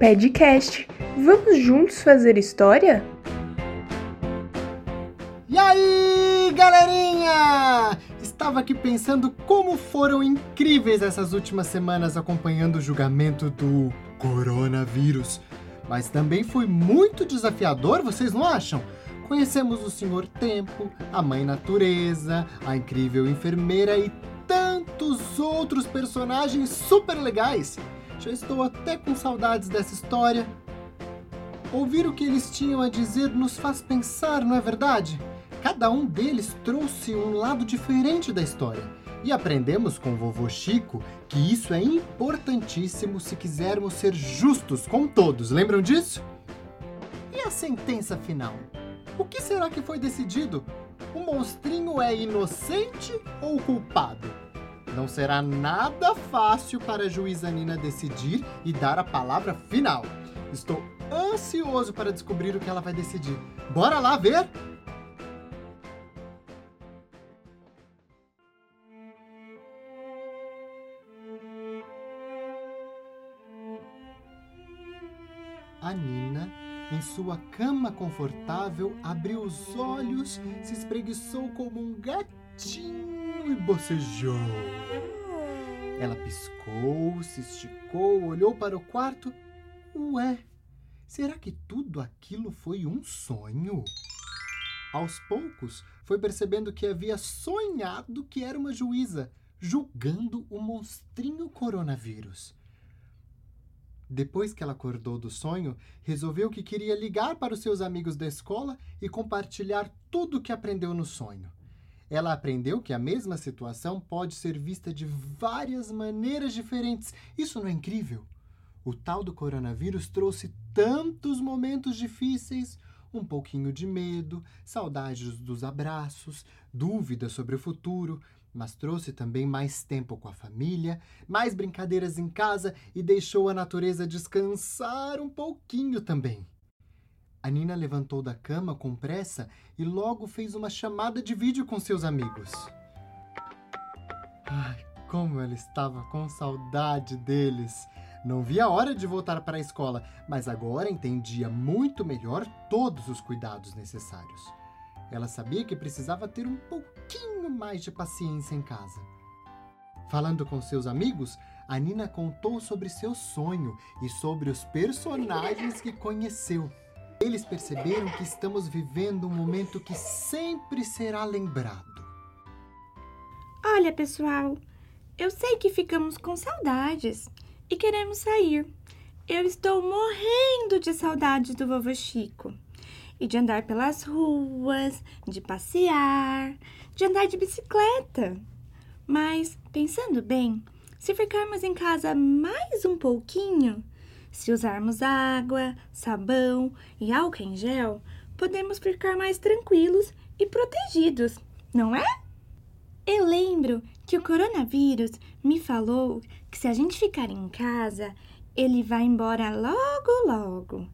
Podcast. Vamos juntos fazer história? E aí, galerinha! Estava aqui pensando como foram incríveis essas últimas semanas acompanhando o julgamento do coronavírus. Mas também foi muito desafiador, vocês não acham? Conhecemos o Senhor Tempo, a Mãe Natureza, a incrível enfermeira e tantos outros personagens super legais. Já estou até com saudades dessa história. Ouvir o que eles tinham a dizer nos faz pensar, não é verdade? Cada um deles trouxe um lado diferente da história. E aprendemos com o vovô Chico que isso é importantíssimo se quisermos ser justos com todos. Lembram disso? E a sentença final? O que será que foi decidido? O monstrinho é inocente ou culpado? Não será nada fácil para a juíza Nina decidir e dar a palavra final. Estou ansioso para descobrir o que ela vai decidir. Bora lá ver? A Nina em sua cama confortável, abriu os olhos, se espreguiçou como um gatinho e bocejou. Ela piscou, se esticou, olhou para o quarto. Ué, será que tudo aquilo foi um sonho? Aos poucos, foi percebendo que havia sonhado que era uma juíza, julgando o monstrinho coronavírus. Depois que ela acordou do sonho, resolveu que queria ligar para os seus amigos da escola e compartilhar tudo o que aprendeu no sonho. Ela aprendeu que a mesma situação pode ser vista de várias maneiras diferentes. Isso não é incrível? O tal do coronavírus trouxe tantos momentos difíceis, um pouquinho de medo, saudades dos abraços, dúvidas sobre o futuro, mas trouxe também mais tempo com a família, mais brincadeiras em casa e deixou a natureza descansar um pouquinho também. A Nina levantou da cama com pressa e logo fez uma chamada de vídeo com seus amigos. Ai, como ela estava com saudade deles! Não via a hora de voltar para a escola, mas agora entendia muito melhor todos os cuidados necessários. Ela sabia que precisava ter um pouquinho mais de paciência em casa. Falando com seus amigos, a Nina contou sobre seu sonho e sobre os personagens que conheceu. Eles perceberam que estamos vivendo um momento que sempre será lembrado. Olha, pessoal, eu sei que ficamos com saudades e queremos sair. Eu estou morrendo de saudades do vovô Chico e de andar pelas ruas, de passear, de andar de bicicleta. Mas, pensando bem, se ficarmos em casa mais um pouquinho, se usarmos água, sabão e álcool em gel, podemos ficar mais tranquilos e protegidos, não é? Eu lembro que o coronavírus me falou que se a gente ficar em casa, ele vai embora logo, logo.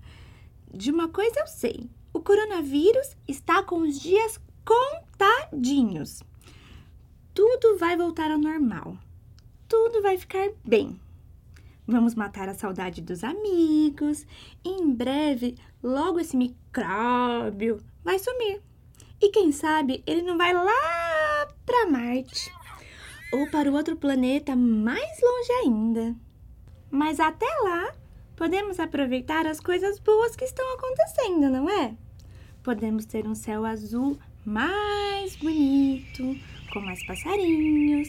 De uma coisa eu sei: o coronavírus está com os dias contadinhos. Tudo vai voltar ao normal. Tudo vai ficar bem. Vamos matar a saudade dos amigos e em breve, logo esse micróbio vai sumir. E quem sabe ele não vai lá para Marte ou para o outro planeta mais longe ainda. Mas até lá, podemos aproveitar as coisas boas que estão acontecendo, não é? podemos ter um céu azul mais bonito, com mais passarinhos.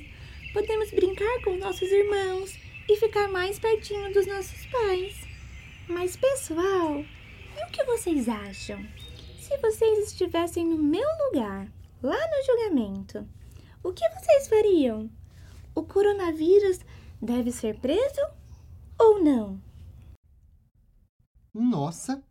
Podemos brincar com nossos irmãos e ficar mais pertinho dos nossos pais. Mas, pessoal, e o que vocês acham? Se vocês estivessem no meu lugar, lá no julgamento, o que vocês fariam? O coronavírus deve ser preso ou não? Nossa,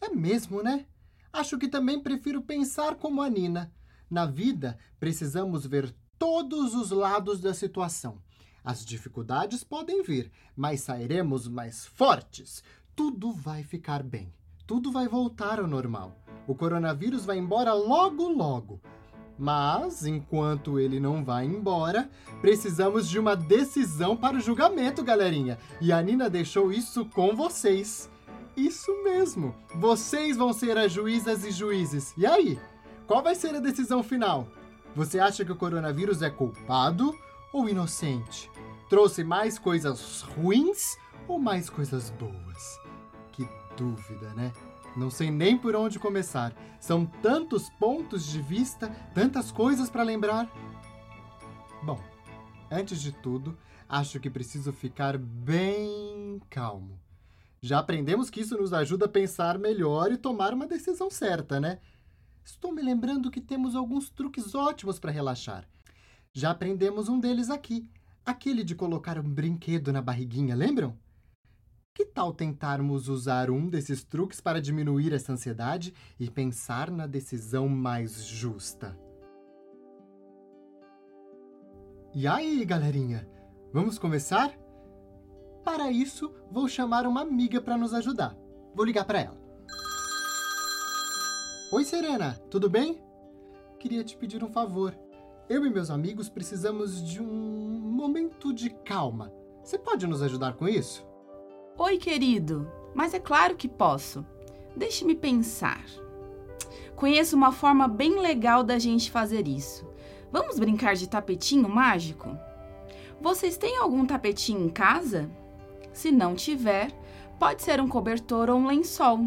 é mesmo, né? Acho que também prefiro pensar como a Nina. Na vida, precisamos ver todos os lados da situação. As dificuldades podem vir, mas sairemos mais fortes. Tudo vai ficar bem. Tudo vai voltar ao normal. O coronavírus vai embora logo, logo. Mas, enquanto ele não vai embora, precisamos de uma decisão para o julgamento, galerinha. E a Nina deixou isso com vocês. Isso mesmo. Vocês vão ser as juízas e juízes. E aí? Qual vai ser a decisão final? Você acha que o coronavírus é culpado ou inocente? Trouxe mais coisas ruins ou mais coisas boas? Que dúvida, né? Não sei nem por onde começar. São tantos pontos de vista, tantas coisas para lembrar. Bom, antes de tudo, acho que preciso ficar bem calmo. Já aprendemos que isso nos ajuda a pensar melhor e tomar uma decisão certa, né? Estou me lembrando que temos alguns truques ótimos para relaxar. Já aprendemos um deles aqui, aquele de colocar um brinquedo na barriguinha, lembram? Que tal tentarmos usar um desses truques para diminuir essa ansiedade e pensar na decisão mais justa? E aí, galerinha? Vamos começar? Para isso, vou chamar uma amiga para nos ajudar. Vou ligar para ela. Oi, Serena, tudo bem? Queria te pedir um favor. Eu e meus amigos precisamos de um momento de calma. Você pode nos ajudar com isso? Oi, querido, mas é claro que posso. Deixe-me pensar. Conheço uma forma bem legal da gente fazer isso. Vamos brincar de tapetinho mágico? Vocês têm algum tapetinho em casa? Se não tiver, pode ser um cobertor ou um lençol,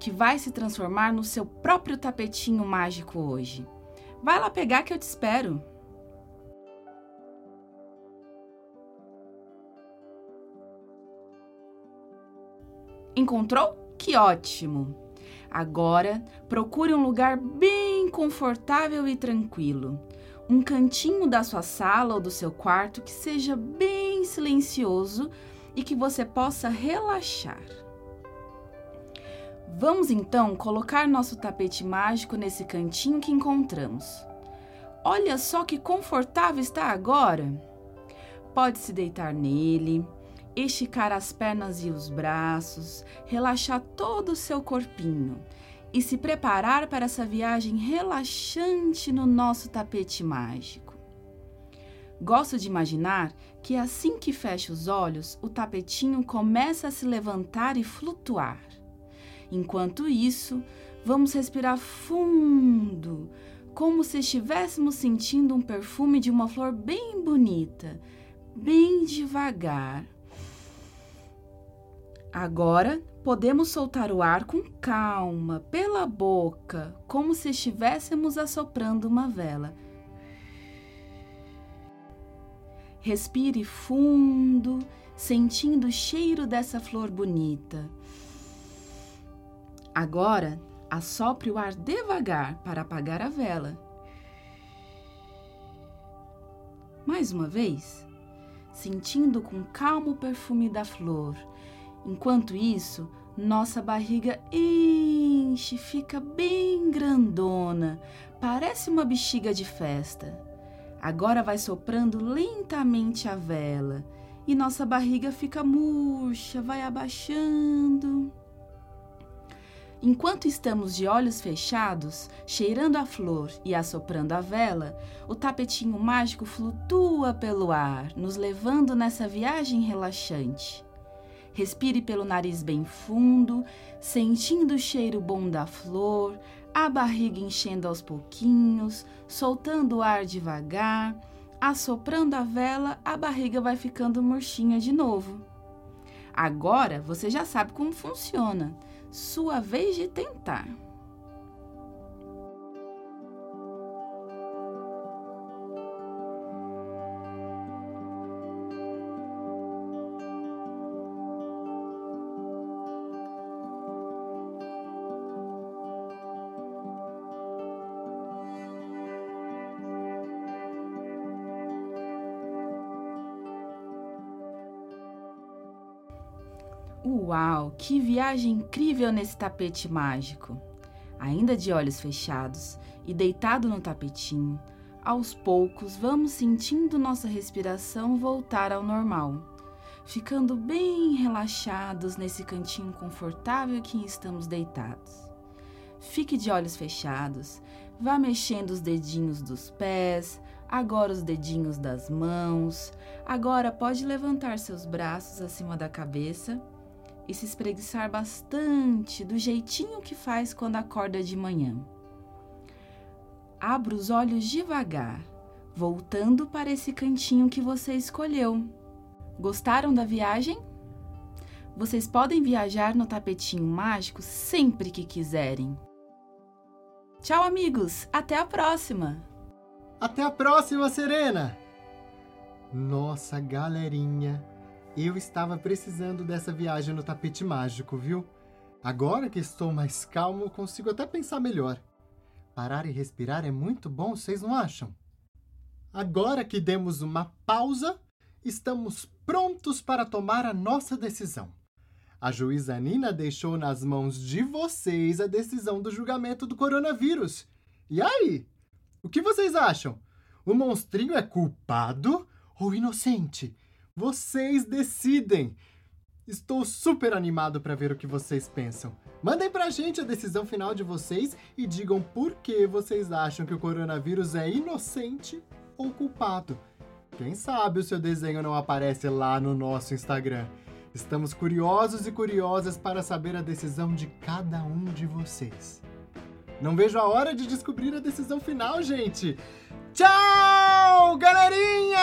que vai se transformar no seu próprio tapetinho mágico hoje. Vai lá pegar que eu te espero. Encontrou? Que ótimo! Agora, procure um lugar bem confortável e tranquilo. Um cantinho da sua sala ou do seu quarto que seja bem silencioso e que você possa relaxar. Vamos então colocar nosso tapete mágico nesse cantinho que encontramos. Olha só que confortável está agora! Pode se deitar nele esticar as pernas e os braços, relaxar todo o seu corpinho e se preparar para essa viagem relaxante no nosso tapete mágico. Gosto de imaginar que assim que fecha os olhos, o tapetinho começa a se levantar e flutuar. Enquanto isso, vamos respirar fundo, como se estivéssemos sentindo um perfume de uma flor bem bonita, bem devagar Agora podemos soltar o ar com calma pela boca, como se estivéssemos assoprando uma vela. Respire fundo, sentindo o cheiro dessa flor bonita. Agora, assopre o ar devagar para apagar a vela. Mais uma vez, sentindo com calma o perfume da flor Enquanto isso, nossa barriga enche, fica bem grandona, parece uma bexiga de festa. Agora vai soprando lentamente a vela e nossa barriga fica murcha, vai abaixando. Enquanto estamos de olhos fechados, cheirando a flor e assoprando a vela, o tapetinho mágico flutua pelo ar, nos levando nessa viagem relaxante. Respire pelo nariz bem fundo, sentindo o cheiro bom da flor, a barriga enchendo aos pouquinhos, soltando o ar devagar, assoprando a vela, a barriga vai ficando murchinha de novo. Agora você já sabe como funciona. Sua vez de tentar. Uau, que viagem incrível nesse tapete mágico! Ainda de olhos fechados e deitado no tapetinho, aos poucos vamos sentindo nossa respiração voltar ao normal, ficando bem relaxados nesse cantinho confortável que estamos deitados. Fique de olhos fechados. Vá mexendo os dedinhos dos pés, agora os dedinhos das mãos. Agora pode levantar seus braços acima da cabeça e se espreguiçar bastante, do jeitinho que faz quando acorda de manhã. Abra os olhos devagar, voltando para esse cantinho que você escolheu. Gostaram da viagem? Vocês podem viajar no tapetinho mágico sempre que quiserem. Tchau, amigos! Até a próxima! Até a próxima, Serena! Nossa, galerinha! Eu estava precisando dessa viagem no tapete mágico, viu? Agora que estou mais calmo, consigo até pensar melhor. Parar e respirar é muito bom, vocês não acham? Agora que demos uma pausa, estamos prontos para tomar a nossa decisão. A juíza Nina deixou nas mãos de vocês a decisão do julgamento do coronavírus. E aí? O que vocês acham? O monstrinho é culpado ou inocente? Vocês decidem. Estou super animado para ver o que vocês pensam. Mandem pra gente a decisão final de vocês e digam por que vocês acham que o coronavírus é inocente ou culpado. Quem sabe o seu desenho não aparece lá no nosso Instagram. Estamos curiosos e curiosas para saber a decisão de cada um de vocês. Não vejo a hora de descobrir a decisão final, gente. Tchau, galerinha!